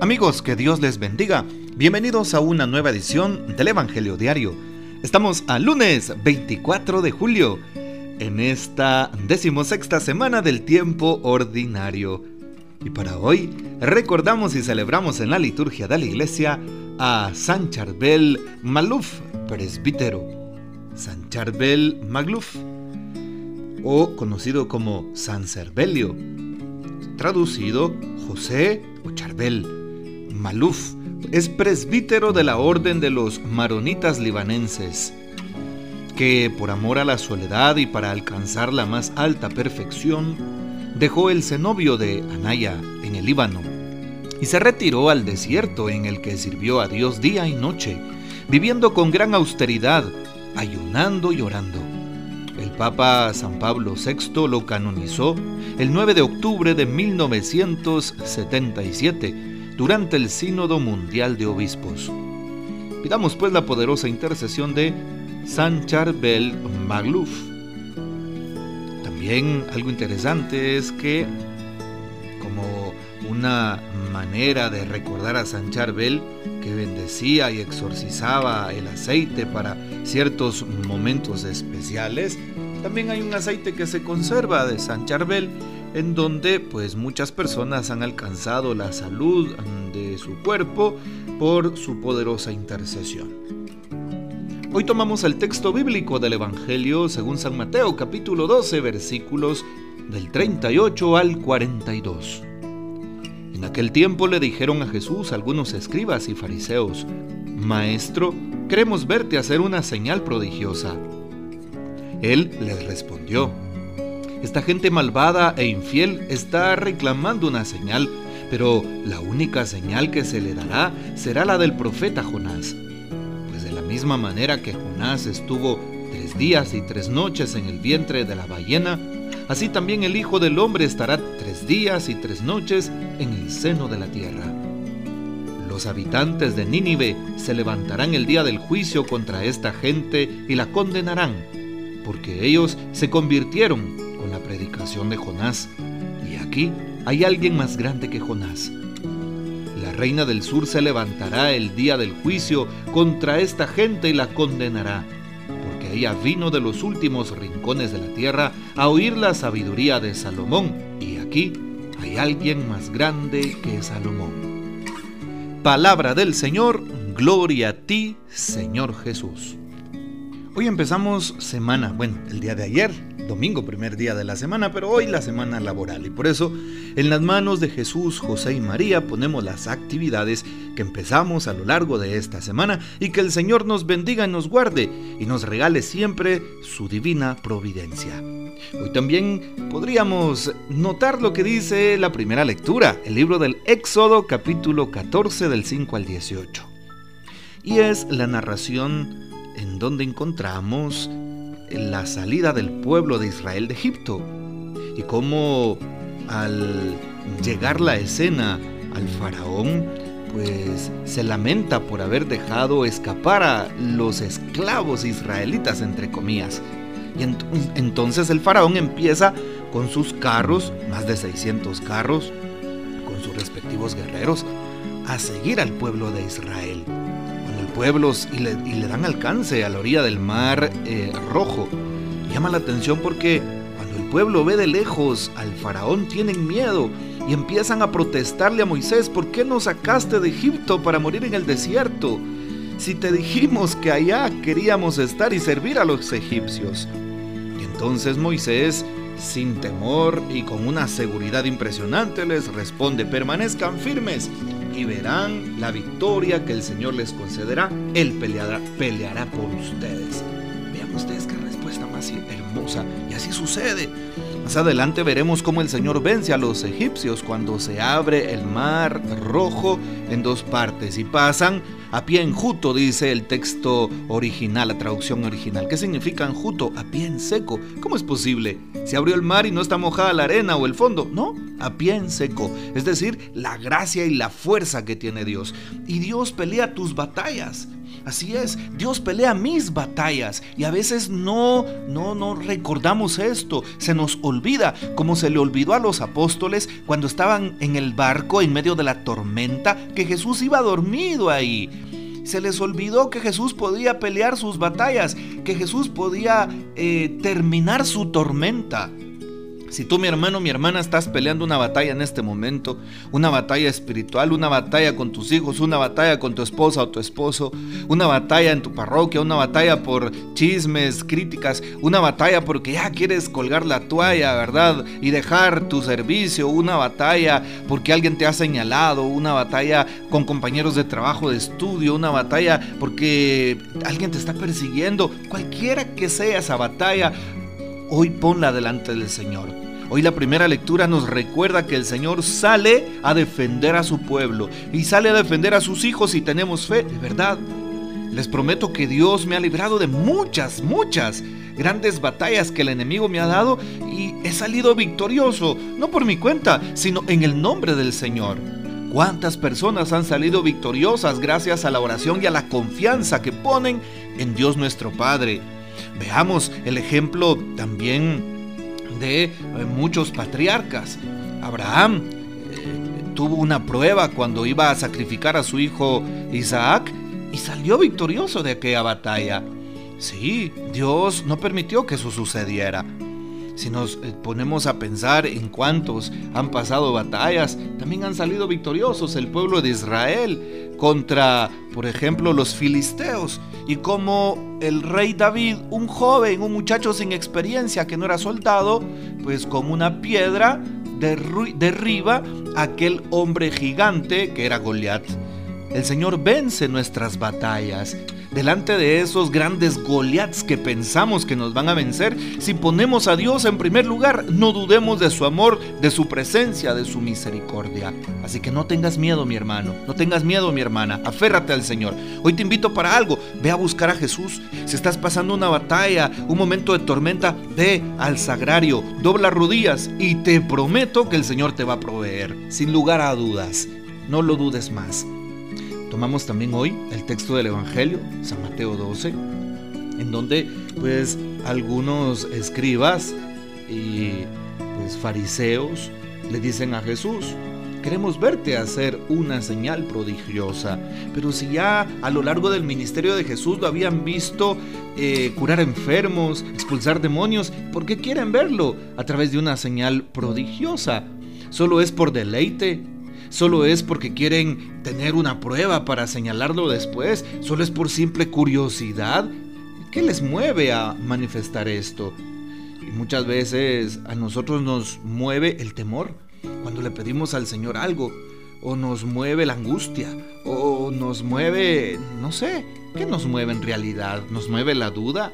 Amigos, que Dios les bendiga. Bienvenidos a una nueva edición del Evangelio Diario. Estamos a lunes 24 de julio, en esta decimosexta semana del tiempo ordinario. Y para hoy recordamos y celebramos en la liturgia de la iglesia a San Charbel Maluf, presbítero. San Charbel Magluf, o conocido como San Cervelio, traducido José o Charbel Maluf es presbítero de la Orden de los Maronitas Libanenses, que por amor a la soledad y para alcanzar la más alta perfección, dejó el cenobio de Anaya en el Líbano y se retiró al desierto en el que sirvió a Dios día y noche, viviendo con gran austeridad, ayunando y orando. El Papa San Pablo VI lo canonizó el 9 de octubre de 1977 durante el Sínodo Mundial de Obispos. Pidamos pues la poderosa intercesión de San Charbel Magluf. También algo interesante es que, como una manera de recordar a San Charbel, que bendecía y exorcizaba el aceite para ciertos momentos especiales, también hay un aceite que se conserva de San Charbel en donde pues muchas personas han alcanzado la salud de su cuerpo por su poderosa intercesión. Hoy tomamos el texto bíblico del Evangelio según San Mateo capítulo 12 versículos del 38 al 42. En aquel tiempo le dijeron a Jesús algunos escribas y fariseos, Maestro, queremos verte hacer una señal prodigiosa. Él les respondió, esta gente malvada e infiel está reclamando una señal, pero la única señal que se le dará será la del profeta Jonás. Pues de la misma manera que Jonás estuvo tres días y tres noches en el vientre de la ballena, así también el Hijo del Hombre estará tres días y tres noches en el seno de la tierra. Los habitantes de Nínive se levantarán el día del juicio contra esta gente y la condenarán, porque ellos se convirtieron con la predicación de Jonás. Y aquí hay alguien más grande que Jonás. La reina del sur se levantará el día del juicio contra esta gente y la condenará, porque ella vino de los últimos rincones de la tierra a oír la sabiduría de Salomón, y aquí hay alguien más grande que Salomón. Palabra del Señor, gloria a ti, Señor Jesús. Hoy empezamos semana, bueno, el día de ayer, domingo, primer día de la semana, pero hoy la semana laboral. Y por eso, en las manos de Jesús, José y María ponemos las actividades que empezamos a lo largo de esta semana y que el Señor nos bendiga y nos guarde y nos regale siempre su divina providencia. Hoy también podríamos notar lo que dice la primera lectura, el libro del Éxodo capítulo 14 del 5 al 18. Y es la narración en donde encontramos la salida del pueblo de Israel de Egipto y cómo al llegar la escena al faraón, pues se lamenta por haber dejado escapar a los esclavos israelitas, entre comillas. Y entonces el faraón empieza con sus carros, más de 600 carros, con sus respectivos guerreros, a seguir al pueblo de Israel pueblos y le, dan alcance a la orilla del mar eh, rojo. Llama la atención porque cuando el pueblo ve de lejos al faraón tienen miedo y empiezan a protestarle a Moisés, ¿por qué nos sacaste de Egipto para morir en el desierto? Si te dijimos que allá queríamos estar y servir a los egipcios. Y entonces Moisés, sin temor y con una seguridad impresionante, les responde, permanezcan firmes y verán la victoria que el Señor les concederá. Él peleará, peleará por ustedes. Ustedes qué respuesta más hermosa. Y así sucede. Más adelante veremos cómo el Señor vence a los egipcios cuando se abre el mar rojo en dos partes y pasan a pie enjuto, dice el texto original, la traducción original. ¿Qué significa enjuto? A pie en seco. ¿Cómo es posible? ¿Se abrió el mar y no está mojada la arena o el fondo? No, a pie en seco. Es decir, la gracia y la fuerza que tiene Dios. Y Dios pelea tus batallas. Así es, Dios pelea mis batallas y a veces no, no, no recordamos esto, se nos olvida, como se le olvidó a los apóstoles cuando estaban en el barco en medio de la tormenta, que Jesús iba dormido ahí. Se les olvidó que Jesús podía pelear sus batallas, que Jesús podía eh, terminar su tormenta. Si tú, mi hermano, mi hermana, estás peleando una batalla en este momento, una batalla espiritual, una batalla con tus hijos, una batalla con tu esposa o tu esposo, una batalla en tu parroquia, una batalla por chismes, críticas, una batalla porque ya quieres colgar la toalla, ¿verdad? Y dejar tu servicio, una batalla porque alguien te ha señalado, una batalla con compañeros de trabajo, de estudio, una batalla porque alguien te está persiguiendo, cualquiera que sea esa batalla, hoy ponla delante del Señor. Hoy la primera lectura nos recuerda que el Señor sale a defender a su pueblo y sale a defender a sus hijos si tenemos fe, de verdad. Les prometo que Dios me ha librado de muchas, muchas grandes batallas que el enemigo me ha dado y he salido victorioso, no por mi cuenta, sino en el nombre del Señor. ¿Cuántas personas han salido victoriosas gracias a la oración y a la confianza que ponen en Dios nuestro Padre? Veamos el ejemplo también de eh, muchos patriarcas. Abraham eh, tuvo una prueba cuando iba a sacrificar a su hijo Isaac y salió victorioso de aquella batalla. Sí, Dios no permitió que eso sucediera. Si nos eh, ponemos a pensar en cuántos han pasado batallas, también han salido victoriosos el pueblo de Israel contra, por ejemplo, los filisteos. Y como el rey David, un joven, un muchacho sin experiencia que no era soldado, pues con una piedra derriba aquel hombre gigante que era Goliat. El Señor vence nuestras batallas delante de esos grandes Goliaths que pensamos que nos van a vencer, si ponemos a Dios en primer lugar, no dudemos de su amor, de su presencia, de su misericordia. Así que no tengas miedo, mi hermano, no tengas miedo, mi hermana, aférrate al Señor. Hoy te invito para algo, ve a buscar a Jesús. Si estás pasando una batalla, un momento de tormenta, ve al sagrario, dobla rodillas y te prometo que el Señor te va a proveer, sin lugar a dudas. No lo dudes más. También hoy el texto del Evangelio, San Mateo 12, en donde pues algunos escribas y pues fariseos le dicen a Jesús, queremos verte hacer una señal prodigiosa. Pero si ya a lo largo del ministerio de Jesús lo habían visto eh, curar enfermos, expulsar demonios, ¿por qué quieren verlo a través de una señal prodigiosa? ¿Solo es por deleite? Solo es porque quieren tener una prueba para señalarlo después, solo es por simple curiosidad. ¿Qué les mueve a manifestar esto? Y muchas veces a nosotros nos mueve el temor cuando le pedimos al Señor algo, o nos mueve la angustia, o nos mueve, no sé, ¿qué nos mueve en realidad? ¿Nos mueve la duda?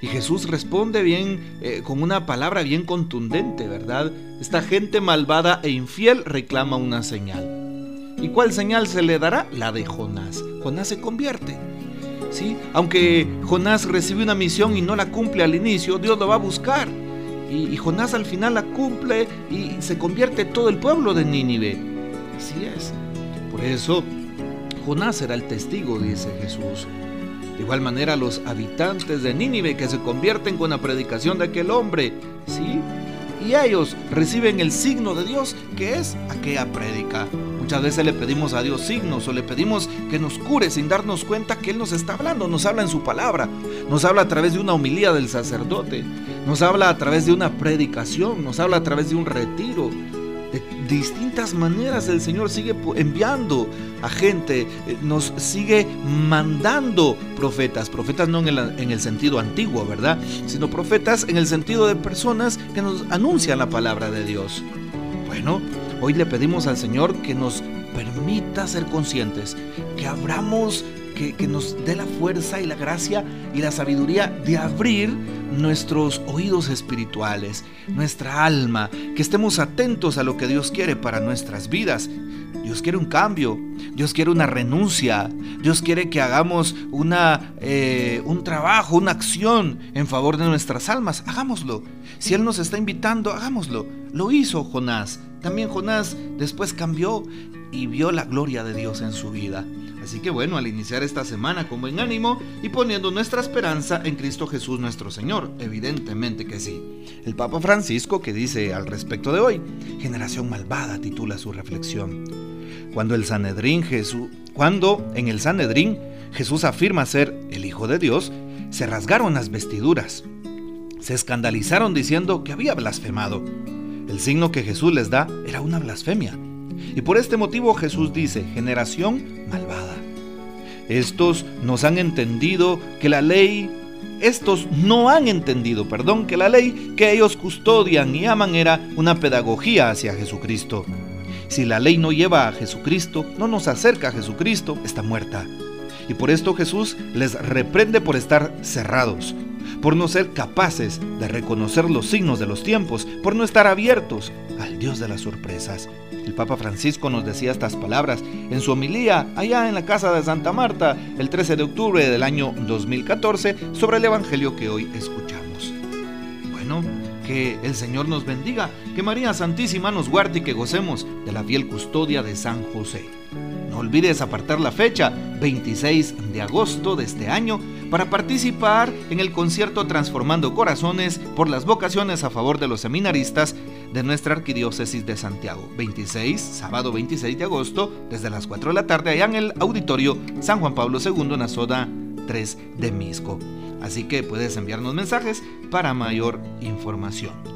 Y Jesús responde bien, eh, con una palabra bien contundente, ¿verdad? Esta gente malvada e infiel reclama una señal. ¿Y cuál señal se le dará? La de Jonás. Jonás se convierte. ¿Sí? Aunque Jonás recibe una misión y no la cumple al inicio, Dios lo va a buscar. Y, y Jonás al final la cumple y se convierte todo el pueblo de Nínive. Así es. Por eso, Jonás será el testigo, dice Jesús. De igual manera los habitantes de Nínive que se convierten con la predicación de aquel hombre, ¿sí? Y ellos reciben el signo de Dios que es aquella prédica. Muchas veces le pedimos a Dios signos o le pedimos que nos cure sin darnos cuenta que Él nos está hablando, nos habla en su palabra, nos habla a través de una homilía del sacerdote, nos habla a través de una predicación, nos habla a través de un retiro, distintas maneras el Señor sigue enviando a gente, eh, nos sigue mandando profetas, profetas no en el, en el, sentido antiguo, ¿verdad? Sino profetas en el sentido de personas que nos anuncian la palabra de Dios. Bueno, hoy le pedimos al Señor que nos permita ser conscientes, que abramos que, nos dé la fuerza y la gracia y la sabiduría de abrir nuestros oídos espirituales, nuestra alma, que estemos atentos a lo que Dios quiere para nuestras vidas. Dios quiere un cambio, Dios quiere una renuncia, Dios quiere que hagamos una, eh, un trabajo, una acción en favor de nuestras almas. Hagámoslo. Si Él nos está invitando, hagámoslo. Lo hizo Jonás también Jonás después cambió y vio la gloria de Dios en su vida. Así que bueno, al iniciar esta semana con buen ánimo y poniendo nuestra esperanza en Cristo Jesús nuestro Señor, evidentemente que sí. El Papa Francisco que dice al respecto de hoy, generación malvada titula su reflexión. Cuando el Sanedrín Jesús, cuando en el Sanedrín Jesús afirma ser el Hijo de Dios, se rasgaron las vestiduras, se escandalizaron diciendo que había blasfemado. El signo que Jesús les da era una blasfemia. Y por este motivo Jesús dice, generación malvada. Estos nos han entendido que la ley, estos no han entendido, perdón, que la ley que ellos custodian y aman era una pedagogía hacia Jesucristo. Si la ley no lleva a Jesucristo, no nos acerca a Jesucristo, está muerta. Y por esto Jesús les reprende por estar cerrados, por no ser capaces de reconocer los signos de los tiempos, por no estar abiertos al Dios de las sorpresas. El Papa Francisco nos decía estas palabras en su homilía allá en la casa de Santa Marta el 13 de octubre del año 2014 sobre el Evangelio que hoy escuchamos. Bueno, que el Señor nos bendiga, que María Santísima nos guarde y que gocemos de la fiel custodia de San José. No olvides apartar la fecha, 26 de agosto de este año, para participar en el concierto Transformando Corazones por las vocaciones a favor de los seminaristas de nuestra Arquidiócesis de Santiago. 26, sábado 26 de agosto, desde las 4 de la tarde, allá en el auditorio San Juan Pablo II, en la zona 3 de Misco. Así que puedes enviarnos mensajes para mayor información.